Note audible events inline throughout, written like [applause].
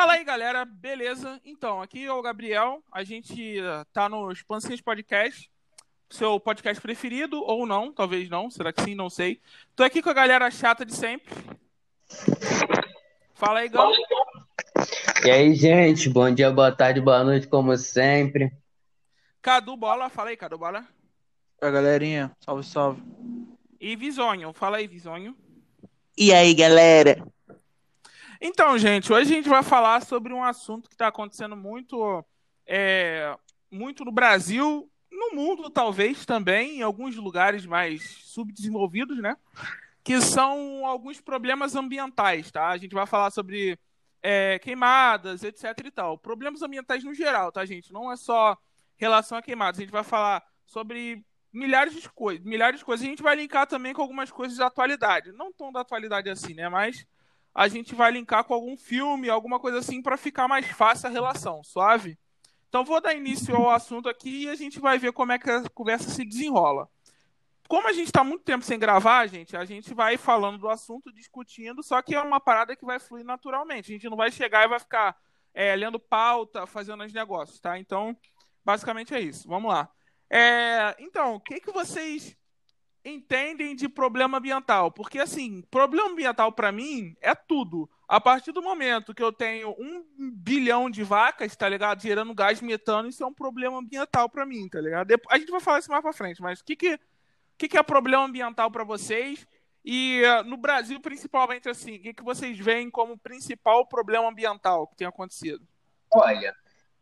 Fala aí, galera, beleza? Então, aqui é o Gabriel, a gente tá no Expansões Podcast, seu podcast preferido, ou não, talvez não, será que sim, não sei. Tô aqui com a galera chata de sempre. Fala aí, Gal. E aí, gente, bom dia, boa tarde, boa noite, como sempre. Cadu Bola, fala aí, Cadu Bola. Oi, galerinha, salve, salve. E Visonho, fala aí, Visonho. E aí, galera? Então, gente, hoje a gente vai falar sobre um assunto que está acontecendo muito, é, muito no Brasil, no mundo talvez também, em alguns lugares mais subdesenvolvidos, né? Que são alguns problemas ambientais, tá? A gente vai falar sobre é, queimadas, etc e tal. Problemas ambientais no geral, tá, gente? Não é só relação a queimadas. A gente vai falar sobre milhares de coisas, milhares de coisas. A gente vai linkar também com algumas coisas da atualidade, não tão da atualidade assim, né? Mas a gente vai linkar com algum filme, alguma coisa assim, para ficar mais fácil a relação, suave? Então vou dar início ao assunto aqui e a gente vai ver como é que a conversa se desenrola. Como a gente está muito tempo sem gravar, gente, a gente vai falando do assunto, discutindo, só que é uma parada que vai fluir naturalmente. A gente não vai chegar e vai ficar é, lendo pauta, fazendo os negócios, tá? Então, basicamente é isso. Vamos lá. É, então, o que, que vocês entendem de problema ambiental. Porque, assim, problema ambiental para mim é tudo. A partir do momento que eu tenho um bilhão de vacas, tá ligado? Gerando gás metano, isso é um problema ambiental para mim, tá ligado? A gente vai falar isso mais pra frente, mas o que, que, que, que é problema ambiental para vocês? E uh, no Brasil, principalmente, assim, o que, que vocês veem como principal problema ambiental que tem acontecido? Olha,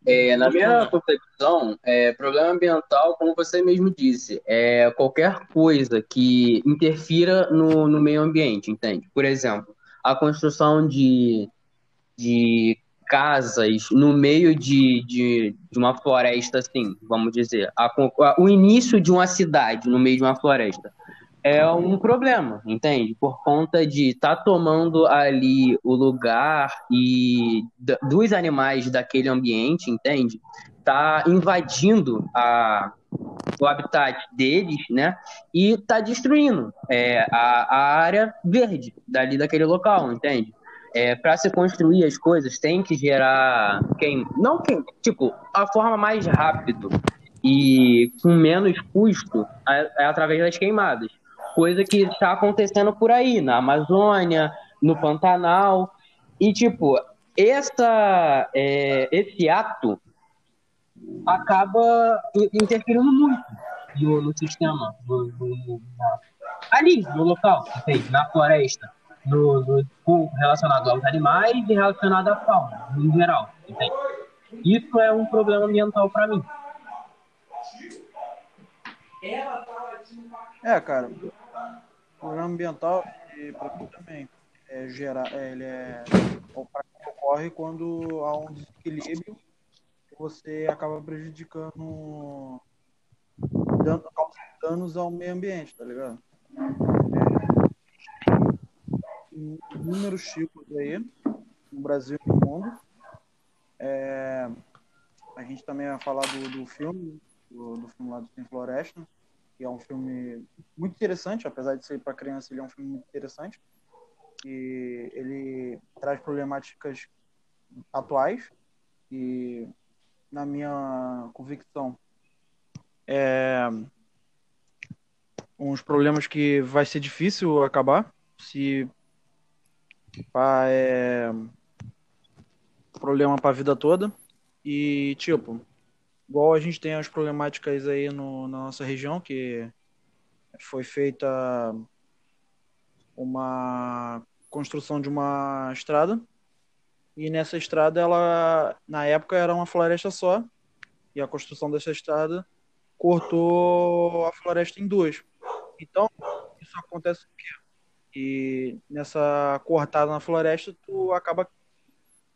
é, na minha concepção, é, problema ambiental, como você mesmo disse, é qualquer coisa que interfira no, no meio ambiente, entende? Por exemplo, a construção de, de casas no meio de, de, de uma floresta, assim, vamos dizer, a, o início de uma cidade no meio de uma floresta é um problema, entende? Por conta de estar tá tomando ali o lugar e dos animais daquele ambiente, entende? Tá invadindo a, o habitat deles, né? E tá destruindo é, a, a área verde dali daquele local, entende? É, para se construir as coisas tem que gerar quem não quem tipo a forma mais rápido e com menos custo é, é através das queimadas coisa que está acontecendo por aí, na Amazônia, no Pantanal. E, tipo, essa, é, esse ato acaba interferindo muito no, no sistema, no, no, na, ali, no local, na floresta, no, relacionado aos animais e relacionado à fauna, em geral. Isso é um problema ambiental para mim. É, cara, o programa ambiental, mim também, é gerar, é, ele é, ocorre quando há um desequilíbrio você acaba prejudicando, dando, danos ao meio ambiente, tá ligado? Inúmeros tipos aí, no Brasil e no mundo. É, a gente também vai falar do, do filme, do, do filme lá do Tem Floresta, que é um filme muito interessante, apesar de ser para criança, ele é um filme muito interessante. E ele traz problemáticas atuais e, na minha convicção, é uns problemas que vai ser difícil acabar se é problema para a vida toda e tipo Igual a gente tem as problemáticas aí no, na nossa região, que foi feita uma construção de uma estrada. E nessa estrada, ela, na época, era uma floresta só. E a construção dessa estrada cortou a floresta em duas. Então, isso acontece o quê? E nessa cortada na floresta, tu acaba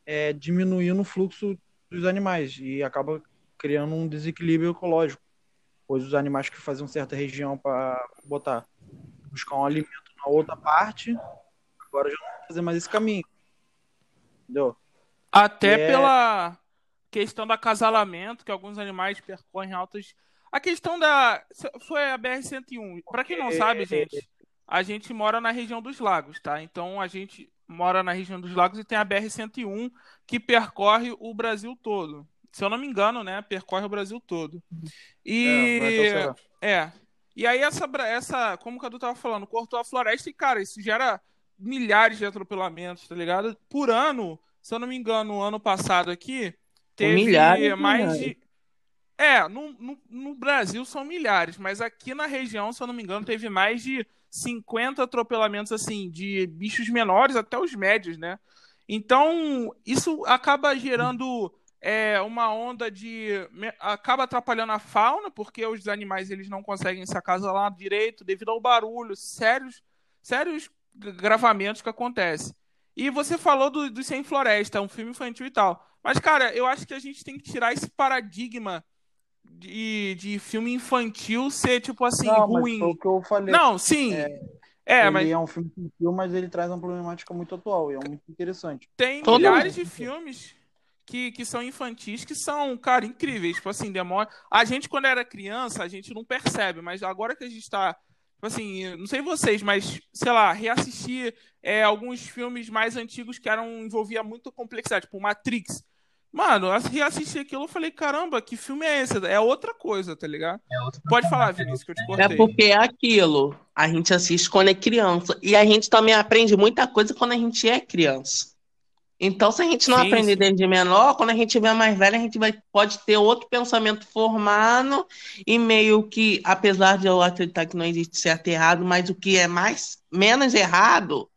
é, diminuindo o fluxo dos animais e acaba criando um desequilíbrio ecológico, pois os animais que faziam certa região para botar buscar um alimento na outra parte, agora já não vão fazer mais esse caminho. Entendeu? Até é... pela questão do acasalamento, que alguns animais percorrem altas. A questão da. Foi a BR-101. Para quem não sabe, gente, a gente mora na região dos lagos, tá? Então a gente mora na região dos lagos e tem a BR-101 que percorre o Brasil todo. Se eu não me engano, né? Percorre o Brasil todo. E. É, é. E aí, essa, essa, como o Cadu tava falando, cortou a floresta e, cara, isso gera milhares de atropelamentos, tá ligado? Por ano, se eu não me engano, ano passado aqui, teve milhares, mais de. É, no, no, no, Brasil são milhares, mas aqui na região, se eu não me engano, teve mais de 50 atropelamentos, assim, de bichos menores até os médios, né? Então, isso acaba gerando é, uma onda de. acaba atrapalhando a fauna, porque os animais eles não conseguem se acasalar direito devido ao barulho, sérios, sérios gravamentos que acontecem. E você falou do, do Sem Floresta, um filme infantil e tal. Mas, cara, eu acho que a gente tem que tirar esse paradigma de, de filme infantil ser, tipo assim, não, ruim. Mas o que eu falei. Não, sim. É, é ele mas... é um filme infantil, mas ele traz uma problemática muito atual e é muito interessante. Tem Todo milhares mundo. de filmes que, que são infantis que são, cara, incríveis. Tipo assim, demora. A gente, quando era criança, a gente não percebe, mas agora que a gente tá Tipo assim, não sei vocês, mas, sei lá, reassistir é, alguns filmes mais antigos que eram envolvia muita complexidade, tipo Matrix. Mano, reassisti aquilo e falei, caramba, que filme é esse? É outra coisa, tá ligado? É Pode falar, Vinícius, que eu te cortei. É porque é aquilo. A gente assiste quando é criança. E a gente também aprende muita coisa quando a gente é criança. Então, se a gente não sim, aprender sim. desde menor, quando a gente tiver mais velho, a gente vai, pode ter outro pensamento formado e meio que, apesar de eu acreditar que não existe certo e errado, mas o que é mais menos errado,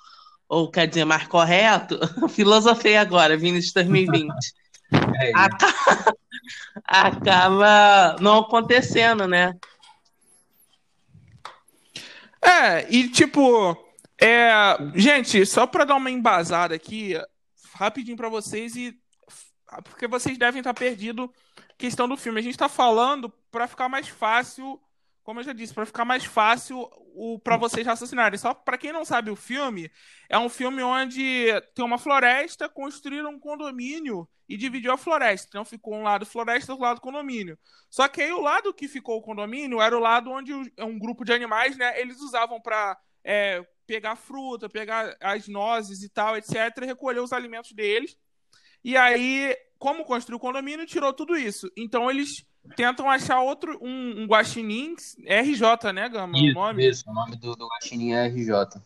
ou quer dizer, mais correto, [laughs] filosofei agora, Vinícius 2020. [laughs] É acaba, [laughs] acaba não acontecendo, né? É, e tipo, é, gente, só para dar uma embasada aqui, rapidinho para vocês e porque vocês devem estar perdido questão do filme. A gente está falando para ficar mais fácil, como eu já disse, para ficar mais fácil o para vocês raciocinarem. Só para quem não sabe o filme, é um filme onde tem uma floresta, construíram um condomínio e dividiu a floresta. Então ficou um lado floresta, outro lado condomínio. Só que aí o lado que ficou o condomínio era o lado onde um grupo de animais, né, eles usavam para é, pegar fruta, pegar as nozes e tal, etc., e recolher os alimentos deles. E aí, como construiu o condomínio, tirou tudo isso. Então eles tentam achar outro, um, um guaxinim, RJ, né, Gama? Isso, o nome? Isso, o nome do, do guaxinim é RJ.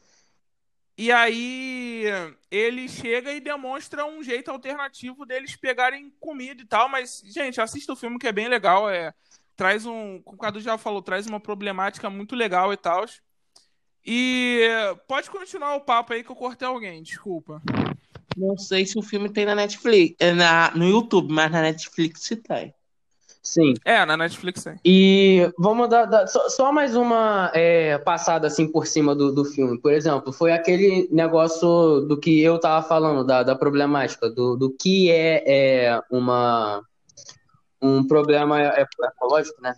E aí ele chega e demonstra um jeito alternativo deles pegarem comida e tal, mas, gente, assista o filme que é bem legal, é traz um, como o Cadu já falou, traz uma problemática muito legal e tal. E pode continuar o papo aí que eu cortei alguém, desculpa. Não sei se o filme tem na Netflix, é na, no YouTube, mas na Netflix se tem. Sim. É, na Netflix tem. E vamos dar, dar só, só, mais uma é, passada assim por cima do, do filme. Por exemplo, foi aquele negócio do que eu tava falando, da, da problemática, do, do que é, é uma um problema ecológico, né?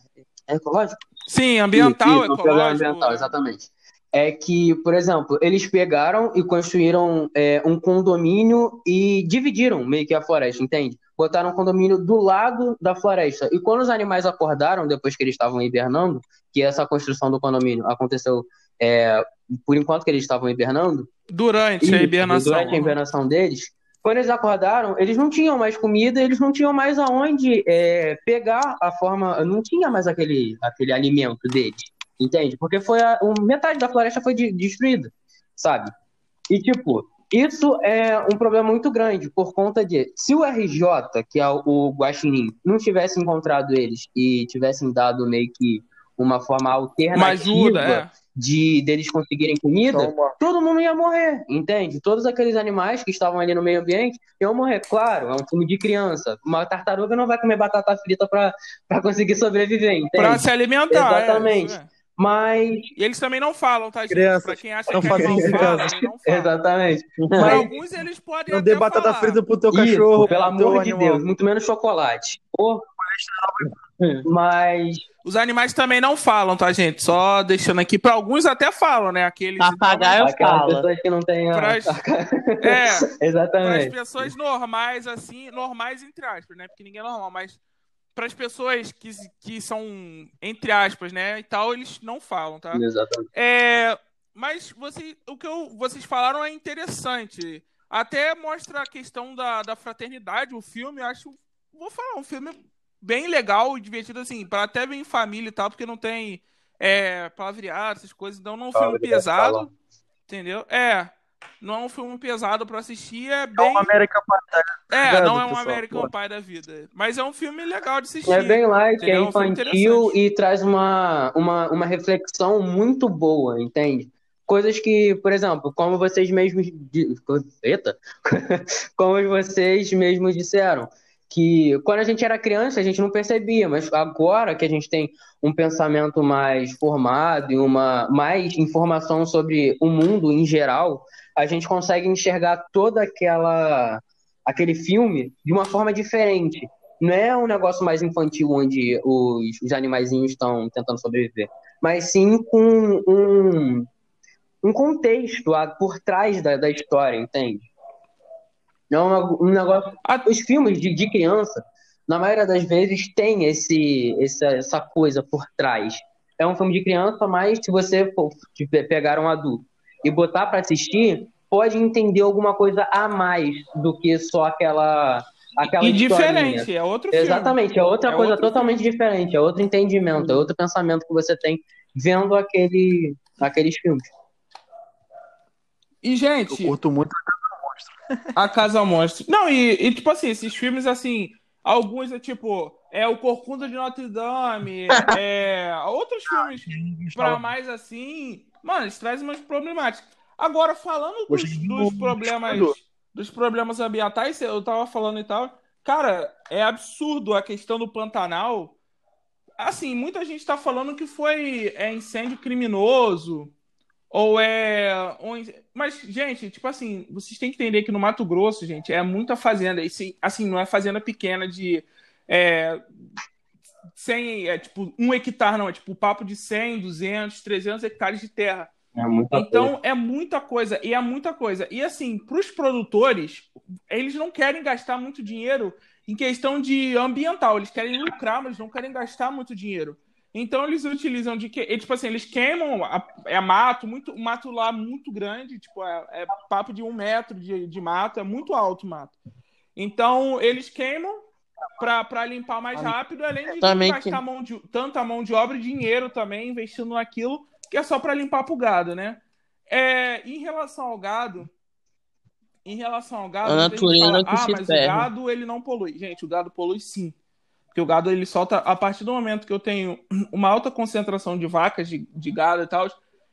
É ecológico? Sim, ambiental, Sim, ecológico. Um problema ambiental, exatamente é que, por exemplo, eles pegaram e construíram é, um condomínio e dividiram meio que a floresta, entende? Botaram um condomínio do lado da floresta. E quando os animais acordaram, depois que eles estavam hibernando, que essa construção do condomínio aconteceu é, por enquanto que eles estavam hibernando. Durante e, a hibernação. Durante a hibernação deles. Quando eles acordaram, eles não tinham mais comida, eles não tinham mais aonde é, pegar a forma. Não tinha mais aquele, aquele alimento deles. Entende? Porque foi a, metade da floresta foi de, destruída, sabe? E, tipo, isso é um problema muito grande por conta de se o RJ, que é o Guaxinim, não tivesse encontrado eles e tivessem dado meio que uma forma alternativa ajuda, é. de deles conseguirem comida, todo mundo ia morrer, entende? Todos aqueles animais que estavam ali no meio ambiente iam morrer. Claro, é um filme de criança. Uma tartaruga não vai comer batata frita para conseguir sobreviver, entende? Para se alimentar. É, Exatamente. É, mas. E eles também não falam, tá, gente? Crianças. Pra quem acha não que eles não falam, eles não falam. Exatamente. Mas alguns eles podem. Não dê batata frita pro teu cachorro. Isso, pelo amor de Deus, muito menos chocolate. Mas. Os animais também não falam, tá, gente? Só deixando aqui. Para alguns até falam, né? Aqueles. Papagaio então, fala. pessoas que não têm. Pras... [laughs] É. Exatamente. Para as pessoas normais, assim. Normais, entre aspas, né? Porque ninguém é normal, mas para as pessoas que, que são, entre aspas, né, e tal, eles não falam, tá? Exatamente. É, mas você, o que eu, vocês falaram é interessante. Até mostra a questão da, da fraternidade, o filme, acho. Vou falar, um filme bem legal e divertido, assim, para até ver em família e tal, porque não tem é, palavreado, essas coisas, então não é um filme pesado. Entendeu? É. Não é um filme pesado para assistir, é bem. É um American Pie. É, não é um American Pie da vida. Mas é um filme legal de assistir. É bem light, é entendeu? É um infantil e traz uma, uma, uma reflexão muito boa, entende? Coisas que, por exemplo, como vocês mesmos. Eita! [laughs] como vocês mesmos disseram, que quando a gente era criança a gente não percebia, mas agora que a gente tem um pensamento mais formado e uma mais informação sobre o mundo em geral, a gente consegue enxergar toda aquela aquele filme de uma forma diferente. Não é um negócio mais infantil onde os, os animaizinhos estão tentando sobreviver, mas sim com um, um contexto por trás da, da história, entende? Não é um, um negócio. Os filmes de, de criança, na maioria das vezes, tem esse, essa, essa coisa por trás. É um filme de criança, mas se você for pegar um adulto e botar para assistir, pode entender alguma coisa a mais do que só aquela. aquela e diferente, é outro filme. Exatamente, é outra É coisa totalmente diferente, é outro entendimento, é outro pensamento que você tem vendo aquele, aqueles filmes. E, Eu gente, curto muito. A Casa Monstro. Não, e, e, tipo assim, esses filmes, assim, alguns é tipo, é o Corcunda de Notre Dame, [laughs] é, outros filmes pra mais assim, mano, eles trazem umas problemáticas. Agora, falando dos, dos problemas, dos problemas ambientais, eu tava falando e tal, cara, é absurdo a questão do Pantanal. Assim, muita gente tá falando que foi é, incêndio criminoso, ou é. Mas, gente, tipo assim, vocês têm que entender que no Mato Grosso, gente, é muita fazenda. E, assim, não é fazenda pequena de. É, 100, é tipo, um hectare, não. É tipo papo de 100, 200, 300 hectares de terra. É muita coisa. Então, é muita coisa. E é muita coisa. E, assim, para os produtores, eles não querem gastar muito dinheiro em questão de ambiental. Eles querem lucrar, mas não querem gastar muito dinheiro. Então eles utilizam de que, tipo assim, eles queimam a- é mato, muito mato lá muito grande, tipo é, é papo de um metro de, de mato, é muito alto o mato. Então eles queimam para limpar mais rápido, além de Também gastar mão de, tanta mão de obra e dinheiro também investindo naquilo que é só para limpar pro gado, né? É, em relação ao gado, em relação ao gado, A natureza fala, que ah, mas o ferre." gado ele não polui. Gente, o gado polui sim. Porque o gado ele solta, a partir do momento que eu tenho [clears throat] uma alta concentração de vacas, de, de gado e tal,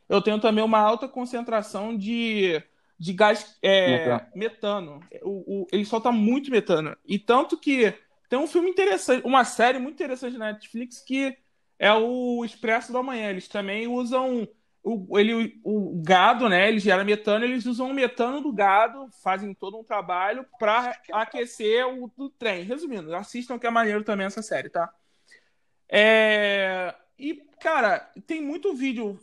eu tenho também uma alta concentração de, de gás é, metano. O, o- ele solta muito metano. E tanto que tem um filme interessante, uma série muito interessante na Netflix que é o Expresso da Manhã. Eles também usam o, ele, o gado, né? Ele gera metano, eles usam o metano do gado, fazem todo um trabalho para aquecer o do trem. Resumindo, assistam que é maneiro também essa série, tá? É, E, cara, tem muito vídeo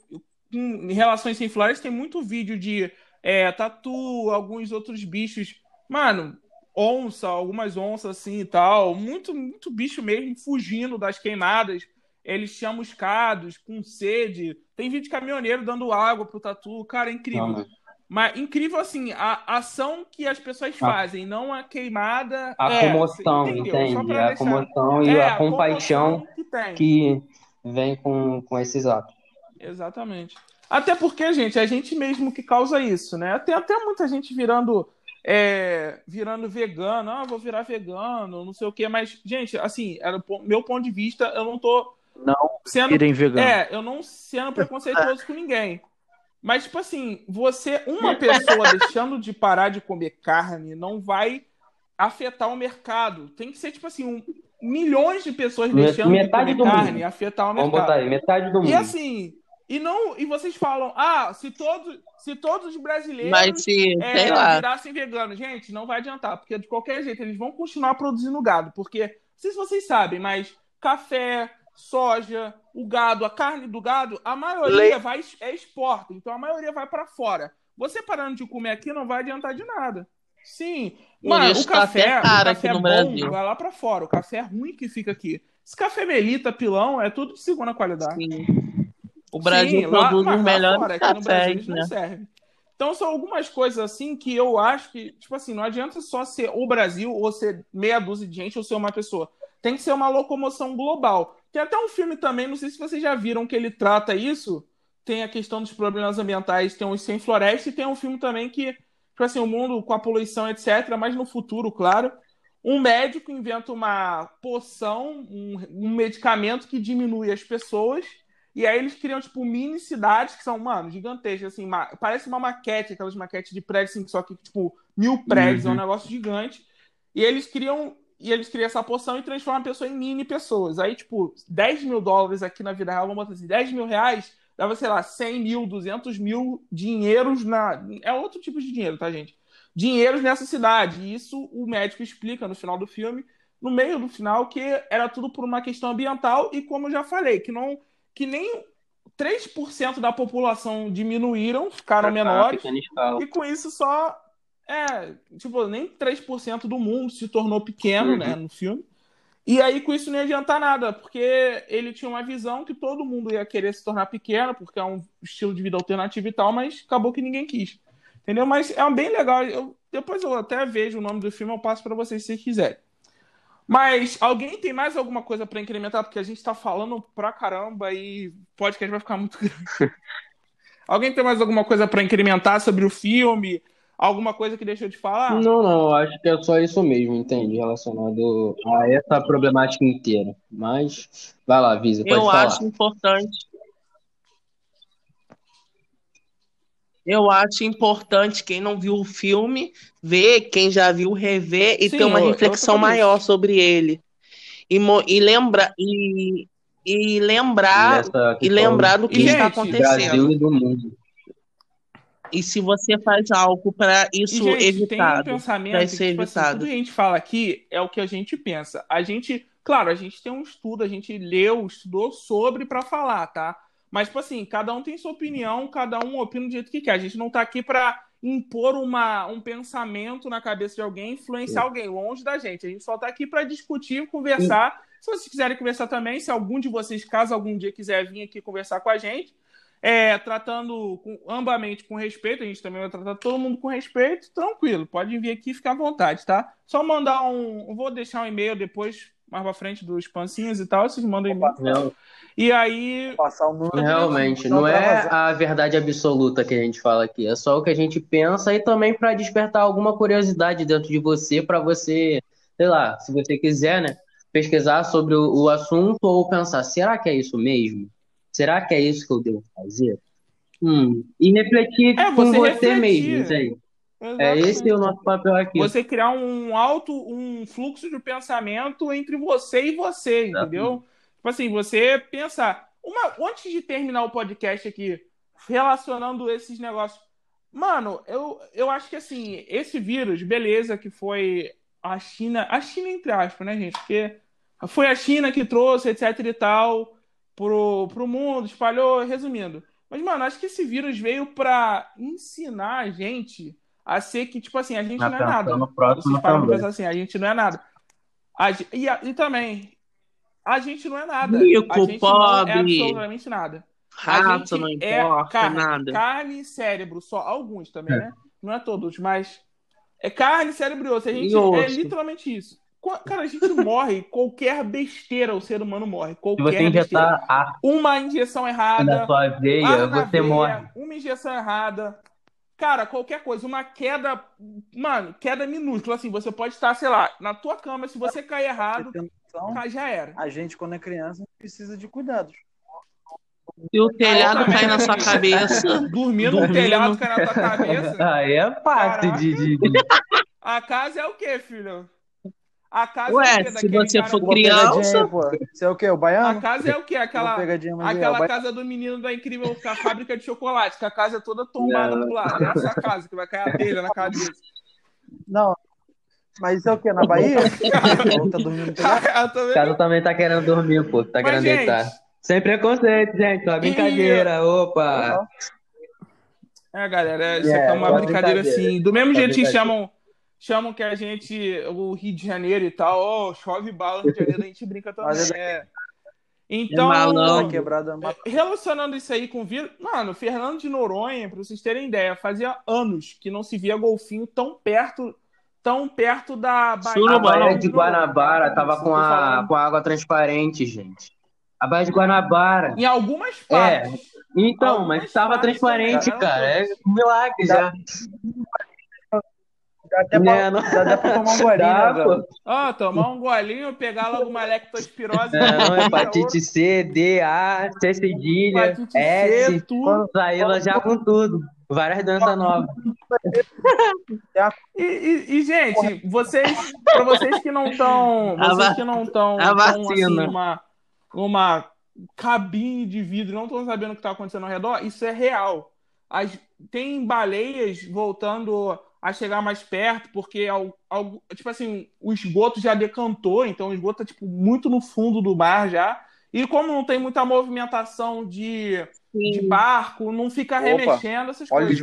em relações sem flores, tem muito vídeo de é, tatu, alguns outros bichos. Mano, onça, algumas onças assim e tal. Muito, muito bicho mesmo fugindo das queimadas. Eles chamuscados, com sede. Tem vídeo de caminhoneiro dando água pro tatu. Cara, é incrível. Não, mas incrível assim, a ação que as pessoas fazem, não a queimada. A é, comoção, entende? A deixar- comoção e É, a compaixão que que vem com, com esses atos. Exatamente. Até porque, gente, é a gente mesmo que causa isso, né? Tem até muita gente virando é, virando vegano, ah, vou virar vegano, não sei o quê, mas, gente, assim, era meu ponto de vista, eu não tô Não sendo virem vegano. é, eu não sendo preconceituoso com ninguém. Mas, tipo assim, você, uma [laughs] pessoa deixando de parar de comer carne não vai afetar o mercado. Tem que ser, tipo assim, um- milhões de pessoas deixando metade de comer mundo. carne afetar o Vamos mercado. botar aí, metade do mundo. E assim, e não, e vocês falam, ah, se todos, se todos os brasileiros Mas se, é, sei lá, virassem veganos, gente, não vai adiantar, porque de qualquer jeito eles vão continuar produzindo gado, porque não sei se vocês sabem, mas café, soja, o gado, a carne do gado, a maioria Leite. vai é exporta, então a maioria vai para fora. Você parando de comer aqui não vai adiantar de nada. Sim, isso o tá café, até o café bom Brasil. vai lá para fora, o café ruim que fica aqui. Esse café melita, pilão, é tudo de segunda qualidade. sim. O Brasil Sim, lá- produz mas os lá melhores fora, aqui no Brasil cafés, né? servem. Então são algumas coisas assim que eu acho que, tipo assim, não adianta só ser o Brasil ou ser meia dúzia de gente ou ser uma pessoa. Tem que ser uma locomoção global. Tem até um filme também, não sei se vocês já viram que ele trata isso. Tem a questão dos problemas ambientais, tem os sem floresta e tem um filme também que, tipo assim, o mundo com a poluição, etc., mas no futuro, claro. Um médico inventa uma poção, um, um medicamento que diminui as pessoas e aí eles criam, tipo, mini cidades que são, mano, gigantescas, assim, ma- parece uma maquete, aquelas maquetes de prédios, assim, só que, tipo, mil prédios, é um Uhum. negócio gigante. E eles criam, e eles criam essa poção e transformam a pessoa em mini pessoas. Aí, tipo, 10 mil dólares aqui na vida real, vamos botar assim, 10 mil reais, dava, sei lá, 100 mil, 200 mil dinheiros na... É outro tipo de dinheiro, tá, gente? Dinheiros nessa cidade. E isso o médico explica no final do filme, no meio do final, que era tudo por uma questão ambiental e, como eu já falei, que não que nem 3% da população diminuíram, ficaram menores, e com isso só é, tipo, nem 3% do mundo se tornou pequeno, Uhum. né, no filme. E aí com isso não ia adiantar nada, porque ele tinha uma visão que todo mundo ia querer se tornar pequeno, porque é um estilo de vida alternativo e tal, mas acabou que ninguém quis. Entendeu? Mas é bem legal. Eu, depois eu até vejo o nome do filme, eu passo para vocês se vocês quiserem. Mas alguém tem mais alguma coisa para incrementar? Porque a gente tá falando pra caramba e o podcast vai ficar muito [laughs] grande. alguém tem mais alguma coisa para incrementar sobre o filme? Alguma coisa que deixou de falar? Não, não, acho que é só isso mesmo, entende? Relacionado a essa problemática inteira. Mas, vai lá, Visa, pode Eu falar. acho importante. Eu acho importante quem não viu o filme ver, quem já viu rever e Sim, ter uma eu- eu reflexão falando maior sobre ele. E, e lembra e, e lembrar e lembrar do que E, está gente, do acontecendo. Brasil e do mundo. E se você faz algo para E, isso gente, tem um evitado, pensamento vai que, ser tipo assim, evitado. tudo que a gente fala aqui é o que a gente pensa. A gente, claro, a gente tem um estudo, a gente leu, estudou sobre pra falar, tá? Mas, tipo assim, cada um tem sua opinião, cada um opina do jeito que quer. A gente não tá aqui pra impor uma, um pensamento na cabeça de alguém, influenciar alguém, longe da gente. A gente só tá aqui pra discutir, conversar. Se vocês quiserem conversar também, se algum de vocês, caso algum dia quiser vir aqui conversar com a gente, é, tratando com, ambamente com respeito, a gente também vai tratar todo mundo com respeito, tranquilo, pode vir aqui e ficar à vontade, tá? Só mandar um. Vou deixar um e-mail depois, mais pra frente dos pancinhos e tal, vocês mandam e-mail. Não, E aí. Passar o número. realmente, Não é a verdade absoluta que a gente fala aqui, é só o que a gente pensa e também para despertar alguma curiosidade dentro de você, para você, sei lá, se você quiser, né, pesquisar sobre o, o assunto ou pensar, será que é isso mesmo? Será que é isso que eu devo fazer? Hum, e refletir É, com você você refletir. mesmo, entende? É esse o nosso papel aqui. Você criar um alto, um fluxo de pensamento entre você e você, entendeu? Tipo assim, você pensar. Uma, antes de terminar o podcast aqui, relacionando esses negócios. Mano, eu, eu acho que assim, esse vírus, beleza, que foi a China. A China, entre aspas, né, gente? Porque foi a China que trouxe, etc e tal, pro, pro mundo, espalhou, resumindo. Mas, mano, acho que esse vírus veio pra ensinar a gente a ser que, tipo assim, a gente Mas não é nada. pensando no próximo Vocês param pra também. pensar assim, a gente não é nada. A e, a- e também, a gente não é nada. Rico, a gente não é pobre, absolutamente nada. A rato, gente não é importa, carne, nada. carne e cérebro, só alguns também, né? Não é todos, mas é carne, cérebro e osso. A gente E osso. é literalmente isso. Cara, a gente morre, [laughs] qualquer besteira o ser humano morre. Se Qualquer você besteira. injetar ácido Uma injeção na errada, sua veia, na você veia, morre. Uma injeção errada. Cara, qualquer coisa, uma queda, mano, queda minúscula, assim, você pode estar, sei lá, na tua cama, se você cair errado, Tem noção, cai, já era. A gente, quando é criança, precisa de cuidados. Se o telhado Exatamente. cai na sua cabeça, [laughs] Dormir no Dormindo. telhado, cai na tua cabeça. [laughs] Aí é de, de- A casa é o quê, filho? A casa Ué, é o quê? se você for Uma criança-. Você é o quê? O A baiano? casa é o quê? Uma Aquela, é, aquela casa do menino da incrível a fábrica de chocolate, que a casa é toda tombada pro lado. É essa casa que vai cair a telha na cabeça. Não. Mas isso é o quê? Na Bahia? [laughs] Tá dormindo [laughs] O cara também tá querendo dormir, pô. Tá Mas, querendo gente, deitar. Sem preconceito, gente. Só brincadeira. Opa. É, galera, isso É, aqui é uma brincadeira brincadeira. assim. Do mesmo jeito que chamam, chamam que a gente, o Rio de Janeiro e tal, ó, chove bala no Rio de Janeiro, a gente brinca também. É. Então, malandro. Quebrada relacionando isso aí com o vírus, mano, Fernando de Noronha, pra vocês terem ideia, fazia anos que não se via golfinho tão perto, tão perto da Baía, A. Baía de Guanabara tava com a, com a água transparente, gente. A Baía de Guanabara. Em algumas É, partes. então, Algumas mas tava transparente, também, cara. É um milagre já. Dá até, Né, pra, não- dá até pra tomar um [laughs] golinho, né, pô. velho? Ó, tomar um golinho, pegar logo uma lectospirose. É, não, hepatite C, D, A, C cedilha, Hepatite C, S, tudo. Zaila já com tudo. Várias doenças novas. E, e- e, gente, vocês, para vocês que não estão, [laughs] A vocês que não estão, a vacina. uma, uma cabine de vidro, não estão sabendo o que está acontecendo ao redor, isso é real. As- tem baleias voltando a chegar mais perto, porque al- al- tipo assim, o esgoto já decantou, então o esgoto tá tipo muito no fundo do mar já. E como não tem muita movimentação de, de barco, não fica Opa, remexendo essas coisas.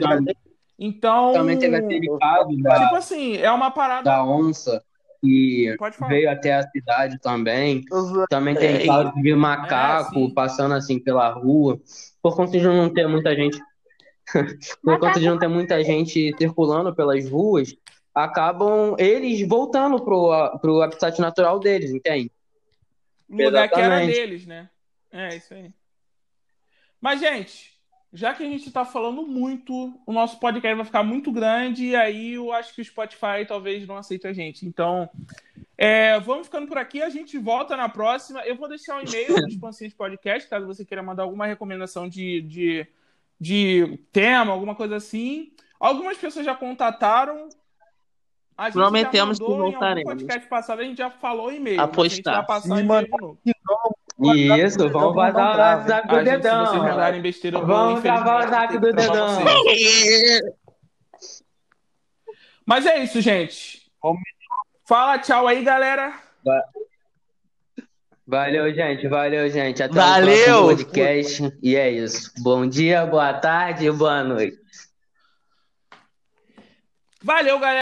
Então, Também teve aquele caso da, tipo assim, é uma parada. da onça que veio até a cidade também. Também tem É, caso de macaco É, sim. passando assim pela rua. Por conta de não ter muita gente, por conta de não ter muita gente circulando pelas ruas, acabam eles voltando pro, pro habitat natural deles, entende? O lugar que era deles, né? É, isso aí. Mas, gente, já que a gente tá falando muito, o nosso podcast vai ficar muito grande e aí eu acho que o Spotify talvez não aceite a gente. Então, é, vamos ficando por aqui. A gente volta na próxima. Eu vou deixar o e-mail [laughs] do Expansões Podcast, caso você queira mandar alguma recomendação de, de, de tema, alguma coisa assim. Algumas pessoas já contataram. A gente Prometemos já mandou, que Em voltaremos. algum podcast passado a gente já falou e-mail. Apostar. A gente vai. Isso, vamos vazar o WhatsApp do gente, se dedão. vocês mandarem besteira, eu vou, Vamos gravar o WhatsApp do dedão. Mas é isso, gente. Fala tchau aí, galera. Valeu, gente. Valeu, gente. Até Valeu. o próximo podcast. E é isso. Bom dia, boa tarde e boa noite. Valeu, galera.